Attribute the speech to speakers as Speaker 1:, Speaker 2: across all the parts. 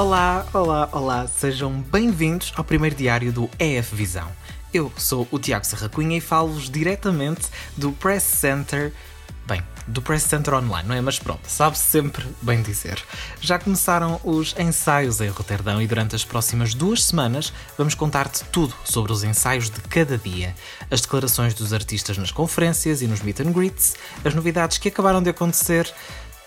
Speaker 1: Olá, olá, olá, sejam bem-vindos ao primeiro diário do EF Visão. Eu sou o Tiago Serra Cunha e falo-vos diretamente do Press Center. Bem, do Press Center Online, não é? Mas pronto, sabe-se sempre bem dizer. Já começaram os ensaios em Roterdão e durante as próximas duas semanas vamos contar-te tudo sobre os ensaios de cada dia, as declarações dos artistas nas conferências e nos meet and greets, as novidades que acabaram de acontecer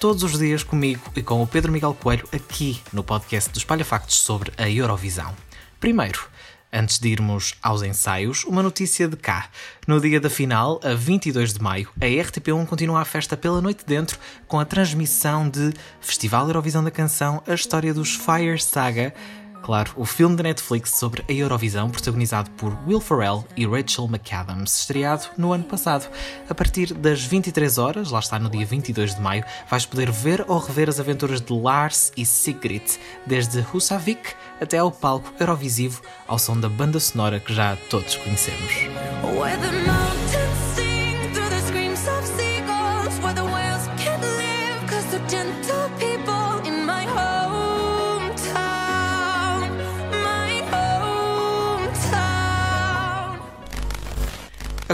Speaker 1: todos os dias comigo e com o Pedro Miguel Coelho aqui no podcast do Espalha Factos sobre a Eurovisão. Primeiro, Antes de irmos aos ensaios, uma notícia de cá. No dia da final, a 22 de maio, a RTP1 continua a festa pela noite dentro com a transmissão de Festival Eurovisão da Canção, a história dos Fire Saga, Claro, o filme da Netflix sobre a Eurovisão, protagonizado por Will Ferrell e Rachel McAdams, estreado no ano passado. A partir das 23 horas, lá está no dia 22 de maio, vais poder ver ou rever as aventuras de Lars e Sigrid, desde Husavik até ao palco Eurovisivo, ao som da banda sonora que já todos conhecemos.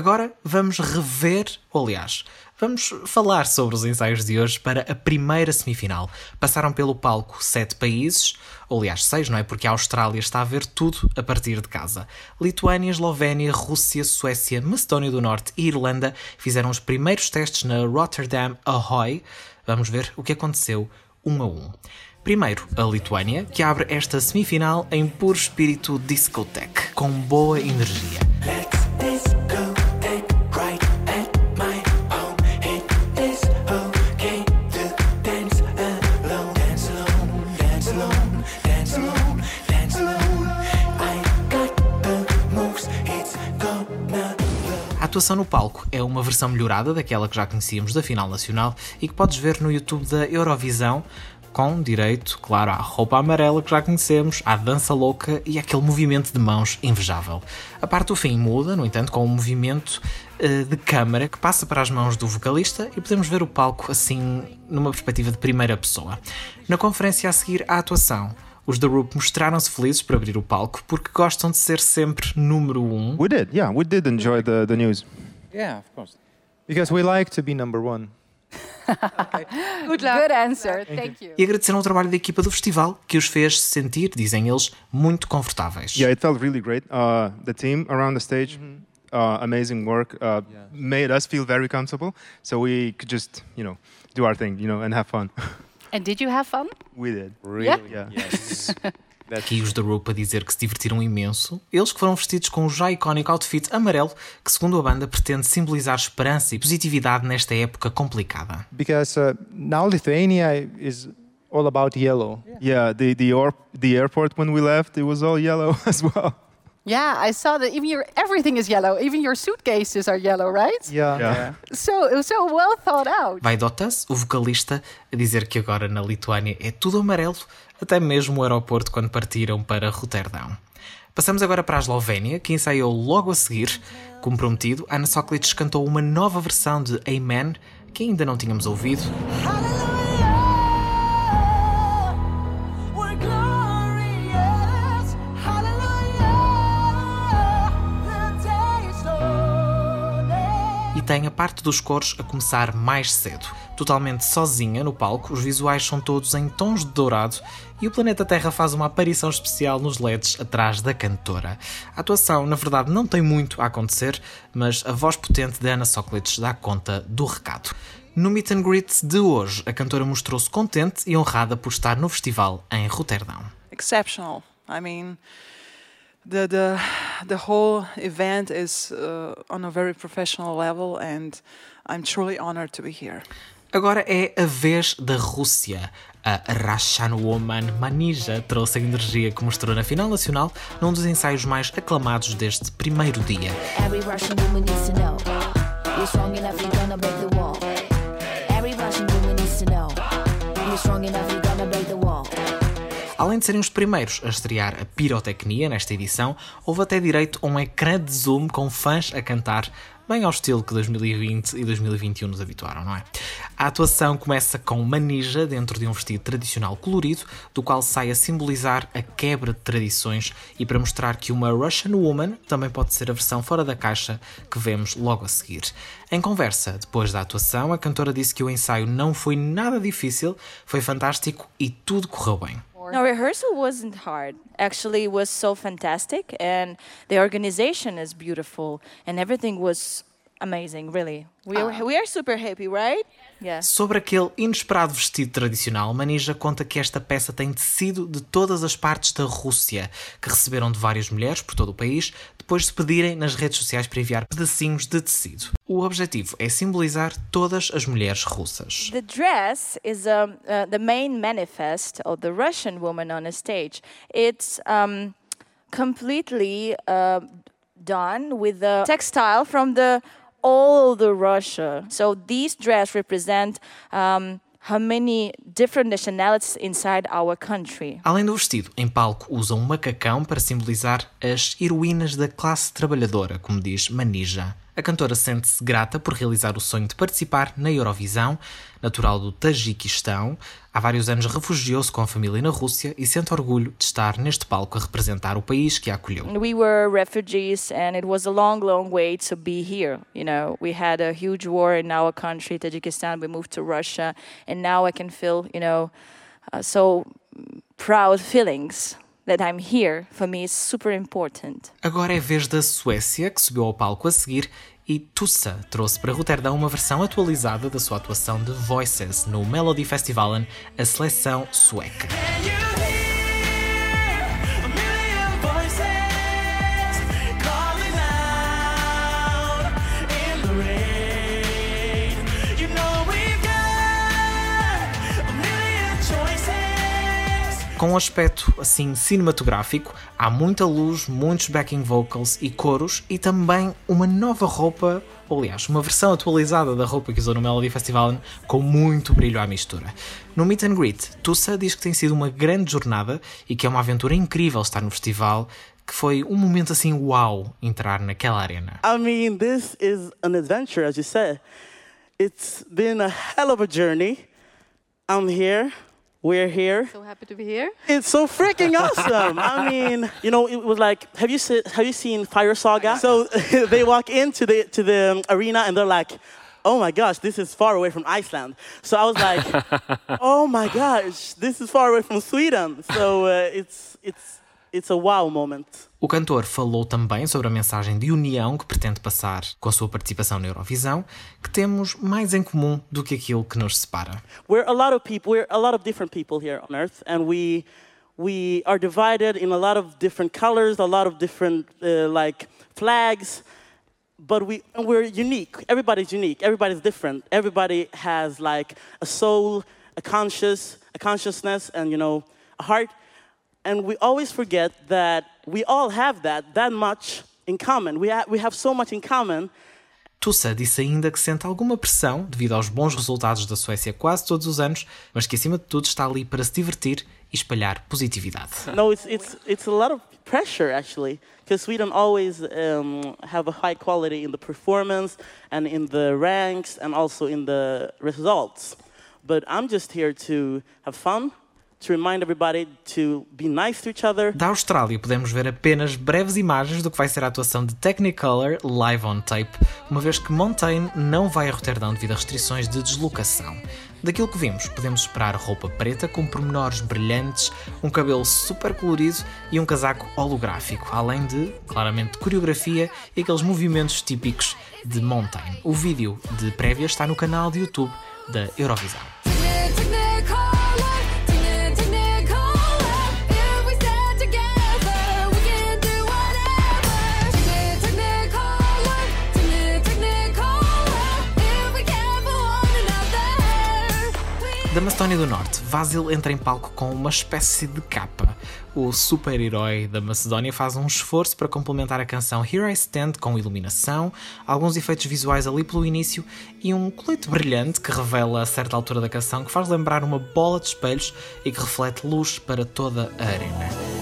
Speaker 1: Agora vamos rever, ou aliás, vamos falar sobre os ensaios de hoje para a primeira semifinal. Passaram pelo palco sete países, ou aliás, seis, não é? Porque a Austrália está a ver tudo a partir de casa. Lituânia, Eslovénia, Rússia, Suécia, Macedónia do Norte e Irlanda fizeram os primeiros testes na Rotterdam Ahoy. Vamos ver o que aconteceu um a um. Primeiro, a Lituânia, que abre esta semifinal em puro espírito discoteque, com boa energia. Atuação no palco é uma versão melhorada daquela que já conhecíamos da final nacional e que podes ver no YouTube da Eurovisão, com direito, claro, à roupa amarela que já conhecemos, à dança louca e aquele movimento de mãos invejável. A parte do fim muda, no entanto, com um movimento uh, de câmara que passa para as mãos do vocalista e podemos ver o palco assim numa perspectiva de primeira pessoa. Na conferência a seguir à atuação, os The Roop mostraram-se felizes por abrir o palco porque gostam de ser sempre número um.
Speaker 2: We did, yeah, we did enjoy the, the news.
Speaker 3: Yeah, of course.
Speaker 2: Because we like to be number one.
Speaker 4: okay. Good luck. Good answer. Thank you.
Speaker 1: E agradeceram o trabalho da equipa do festival, que os fez sentir, dizem eles, muito confortáveis.
Speaker 2: Yeah, it felt really great. Uh, the team around the stage, mm -hmm. uh, amazing work, uh, yeah. made us feel very comfortable, so we could just, you know, do our thing, you know, and have fun.
Speaker 4: And did you have fun?
Speaker 2: We did.
Speaker 4: Really? Yeah.
Speaker 2: yeah. Yes.
Speaker 1: Aqui os The Roop a dizer que se divertiram imenso. Eles que foram vestidos com o já icónico outfit amarelo, que segundo a banda pretende simbolizar esperança e positividade nesta época complicada.
Speaker 5: Because uh, now Lithuania is all about yellow.
Speaker 2: Yeah, the the, the airport when we left it was all yellow as well.
Speaker 4: Yeah, I saw that even your everything is yellow. Even your suitcases are yellow, right?
Speaker 5: Yeah. yeah.
Speaker 4: So it was so well thought out.
Speaker 1: Vaidotas, o vocalista, a dizer que agora na Lituânia é tudo amarelo, até mesmo o aeroporto quando partiram para Roterdão. Passamos agora para a Eslovénia, que ensaiou logo a seguir. Como prometido, Ana Soklic cantou uma nova versão de Amen, que ainda não tínhamos ouvido. Tem a parte dos coros a começar mais cedo. Totalmente sozinha no palco, os visuais são todos em tons de dourado e o planeta Terra faz uma aparição especial nos LEDs atrás da cantora. A atuação, na verdade, não tem muito a acontecer, mas a voz potente de Anna Soklic dá conta do recado. No Meet and Greet de hoje, a cantora mostrou-se contente e honrada por estar no festival em Roterdão.
Speaker 6: Exceptional. I mean, the the the whole event is uh, on a very professional level, and I'm truly honored to be here.
Speaker 1: Agora é a vez da Rússia. A Russian Woman Manija trouxe a energia que mostrou na final nacional num dos ensaios mais aclamados deste primeiro dia. Every Russian woman needs to know. You're strong enough, you're gonna break the wall. Every Russian woman needs to know. You're strong enough, you're gonna break the wall. Além de serem os primeiros a estrear a pirotecnia nesta edição, houve até direito a um ecrã de zoom com fãs a cantar bem ao estilo que 2020 e 2021 nos habituaram, não é? A atuação começa com Manija dentro de um vestido tradicional colorido, do qual sai a simbolizar a quebra de tradições e para mostrar que uma Russian Woman também pode ser a versão fora da caixa que vemos logo a seguir. Em conversa, depois da atuação, a cantora disse que o ensaio não foi nada difícil, foi fantástico e tudo correu bem.
Speaker 3: No, rehearsal wasn't hard. Actually, it was so fantastic, and the organization is beautiful, and everything was amazing, really. We are, we are super happy, right? Yeah.
Speaker 1: Sobre aquele inesperado vestido tradicional, Manija conta que esta peça tem tecido de todas as partes da Rússia, que receberam de várias mulheres por todo o país, depois de pedirem nas redes sociais para enviar pedacinhos de tecido. O objetivo é simbolizar todas as mulheres russas.
Speaker 3: The dress is um, uh, the main manifest of the Russian woman on a stage. It's um, completely uh, done with the textile from the all the Russia. So these dress represent um, how many different nationalities inside our country.
Speaker 1: Além do vestido, em palco usam um macacão para simbolizar as heroínas da classe trabalhadora, como diz Manija. A cantora sente-se grata por realizar o sonho de participar na Eurovisão, natural do Tajiquistão. Há vários anos refugiou-se com a família na Rússia e sente orgulho de estar neste palco a representar o país que a acolheu.
Speaker 3: We were refugees and it was a long, long way to be here. You know, we had a huge war in our country, Tajikistan. We moved to Russia and now I can feel, you know, uh, so proud feelings that I'm here, for me is super important.
Speaker 1: Agora é vez da Suécia, que subiu ao palco a seguir, e Tussa trouxe para Roterdão uma versão atualizada da sua atuação de Voices no Melody Festivalen, a seleção sueca. Com um aspecto assim cinematográfico, há muita luz, muitos backing vocals e coros e também uma nova roupa, ou aliás, uma versão atualizada da roupa que usou no Melody Festival com muito brilho à mistura. No Meet and Greet, Tussa diz que tem sido uma grande jornada e que é uma aventura incrível estar no festival que foi um momento assim uau entrar naquela arena.
Speaker 7: I mean, this is an adventure, as you said. It's been a hell of a journey. I'm here. We're here.
Speaker 4: So happy to be here.
Speaker 7: It's so freaking awesome. I mean, you know, it was like, have you seen, have you seen Fire Saga? So they walk into the to the um, arena and they're like, oh my gosh, this is far away from Iceland. So I was like, oh my gosh, this is far away from Sweden. So uh, it's it's it's a wow moment.
Speaker 1: O cantor falou também sobre a mensagem de união que pretende passar com a sua participação na Eurovisão, que temos mais em comum do que aquilo que nos separa.
Speaker 7: We're a lot of people, we're a lot of different people here on earth and we we are divided in a lot of different colors, a lot of different uh, like flags, but we we're unique. Everybody's unique. Everybody's different. Everybody has like a soul, a conscious, a consciousness and you know, a heart and we always forget that we all have that, that much in common. We, ha we have so much in common.
Speaker 1: Tussa disse ainda que sente alguma pressão devido aos bons resultados da Suécia quase todos os anos, mas que acima de tudo está ali para se divertir e espalhar positividade.
Speaker 7: No, it's, it's, it's a lot of pressure actually, because Sweden always um, have a high quality in the performance and in the ranks and also in the results. But I'm just here to have fun, to remind everybody to be nice to each other.
Speaker 1: Da Austrália podemos ver apenas breves imagens do que vai ser a atuação de Technicolor live on tape, uma vez que Montaigne não vai a Roterdão devido a restrições de deslocação. Daquilo que vimos, podemos esperar roupa preta com pormenores brilhantes, um cabelo super colorido e um casaco holográfico, além de, claramente, coreografia e aqueles movimentos típicos de Montaigne. O vídeo de prévia está no canal de YouTube da Eurovisão. Da Macedónia do Norte, Vasil entra em palco com uma espécie de capa. O super-herói da Macedónia faz um esforço para complementar a canção Here I Stand com iluminação, alguns efeitos visuais ali pelo início e um colete brilhante que revela a certa altura da canção que faz lembrar uma bola de espelhos e que reflete luz para toda a arena.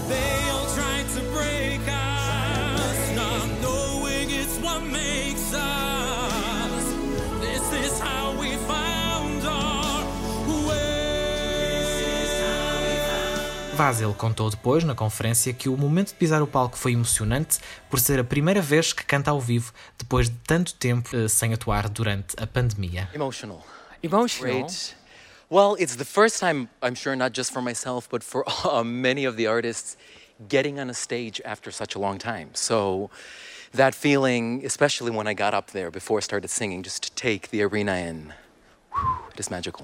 Speaker 1: Vasil contou depois, na conferência, que o momento de pisar o palco foi emocionante por ser a primeira vez que canta ao vivo depois de tanto tempo eh, sem atuar durante a pandemia.
Speaker 8: Emotional.
Speaker 9: Emotional.
Speaker 8: Great. Well, it's the first time, I'm sure, not just for myself, but for uh, many of the artists getting on a stage after such a long time. So that feeling, especially when I got up there before I started singing, just to take the arena in.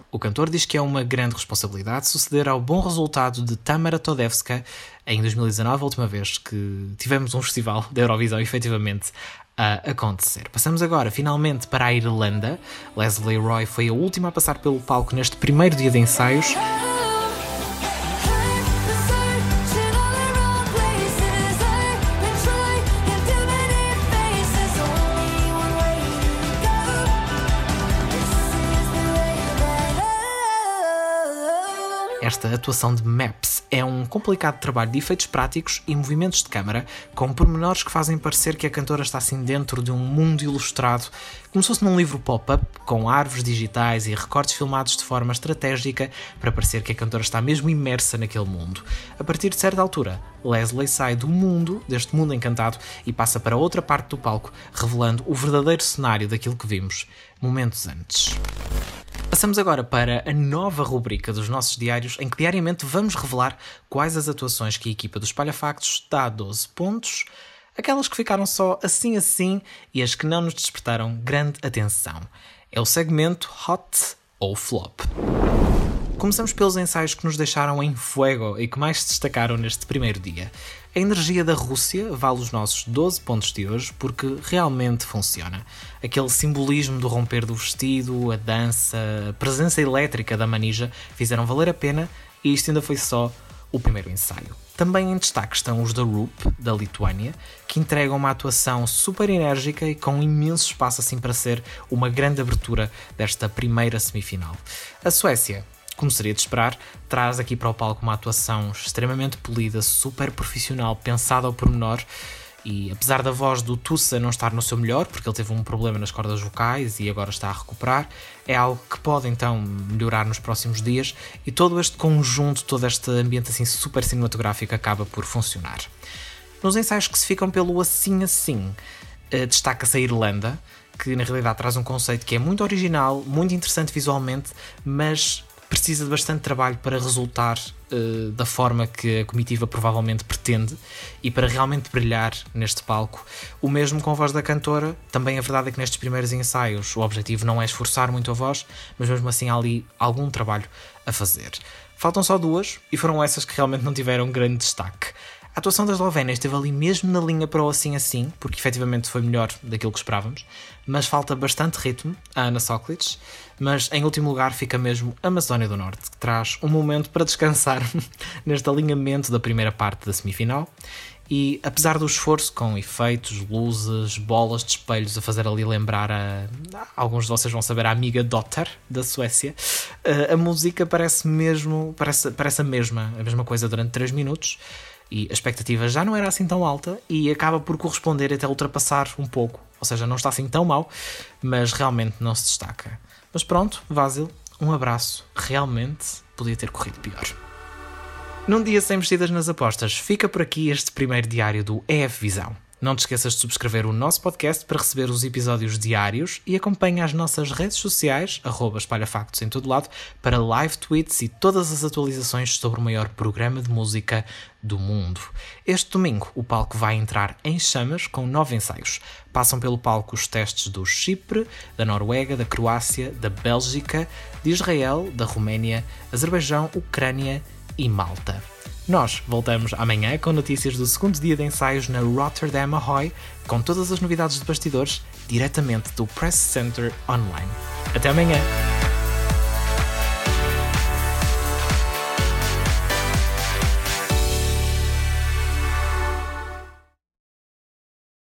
Speaker 1: O cantor diz que é uma grande responsabilidade suceder ao bom resultado de Tamara Todevska em 2019, a última vez que tivemos um festival da Eurovisão efetivamente a acontecer. Passamos agora finalmente para a Irlanda. Leslie Roy foi a última a passar pelo palco neste primeiro dia de ensaios. Esta atuação de Maps é um complicado trabalho de efeitos práticos e movimentos de câmara, com pormenores que fazem parecer que a cantora está assim dentro de um mundo ilustrado, como se fosse num livro pop-up, com árvores digitais e recortes filmados de forma estratégica para parecer que a cantora está mesmo imersa naquele mundo. A partir de certa altura, Leslie sai do mundo, deste mundo encantado, e passa para outra parte do palco, revelando o verdadeiro cenário daquilo que vimos momentos antes. Passamos agora para a nova rubrica dos nossos diários, em que diariamente vamos revelar quais as atuações que a equipa do Espalha Factos dá a 12 pontos, aquelas que ficaram só assim assim e as que não nos despertaram grande atenção. É o segmento Hot ou Flop. Começamos pelos ensaios que nos deixaram em fuego e que mais se destacaram neste primeiro dia. A energia da Rússia vale os nossos 12 pontos de hoje porque realmente funciona. Aquele simbolismo do romper do vestido, a dança, a presença elétrica da manija fizeram valer a pena e isto ainda foi só o primeiro ensaio. Também em destaque estão os da Roop, da Lituânia, que entregam uma atuação super enérgica e com imenso espaço assim para ser uma grande abertura desta primeira semifinal. A Suécia como seria de esperar, traz aqui para o palco uma atuação extremamente polida, super profissional, pensada ao pormenor. E apesar da voz do Tussa não estar no seu melhor, porque ele teve um problema nas cordas vocais e agora está a recuperar, é algo que pode então melhorar nos próximos dias e todo este conjunto, todo este ambiente assim super cinematográfico acaba por funcionar. Nos ensaios que se ficam pelo assim assim, eh, destaca-se a Irlanda, que na realidade traz um conceito que é muito original, muito interessante visualmente, mas precisa de bastante trabalho para resultar uh, da forma que a comitiva provavelmente pretende e para realmente brilhar neste palco. O mesmo com a voz da cantora, também a verdade é que nestes primeiros ensaios o objetivo não é esforçar muito a voz, mas mesmo assim há ali algum trabalho a fazer. Faltam só duas e foram essas que realmente não tiveram grande destaque. A atuação da Eslovénia esteve ali mesmo na linha para o assim assim, porque efetivamente foi melhor daquilo que esperávamos, mas falta bastante ritmo a Ana Soklic, mas em último lugar fica mesmo a Amazónia do Norte, que traz um momento para descansar neste alinhamento da primeira parte da semifinal. E apesar do esforço com efeitos, luzes, bolas de espelhos a fazer ali lembrar a. Alguns de vocês vão saber a amiga Dotter da Suécia, a música parece mesmo. Parece, parece a mesma, a mesma coisa durante 3 minutos e a expectativa já não era assim tão alta e acaba por corresponder até ultrapassar um pouco. Ou seja, não está assim tão mal, mas realmente não se destaca. Mas pronto, Vasil, um abraço. Realmente podia ter corrido pior. Num dia sem mexidas nas apostas, fica por aqui este primeiro diário do EF Visão. Não te esqueças de subscrever o nosso podcast para receber os episódios diários e acompanha as nossas redes sociais, arroba espalhafactos em todo lado, para live tweets e todas as atualizações sobre o maior programa de música do mundo. Este domingo o palco vai entrar em chamas com nove ensaios. Passam pelo palco os testes do Chipre, da Noruega, da Croácia, da Bélgica, de Israel, da Roménia, Azerbaijão, Ucrânia e Malta. Nós voltamos amanhã com notícias do segundo dia de ensaios na Rotterdam Ahoy, com todas as novidades de bastidores, diretamente do Press Center Online. Até amanhã!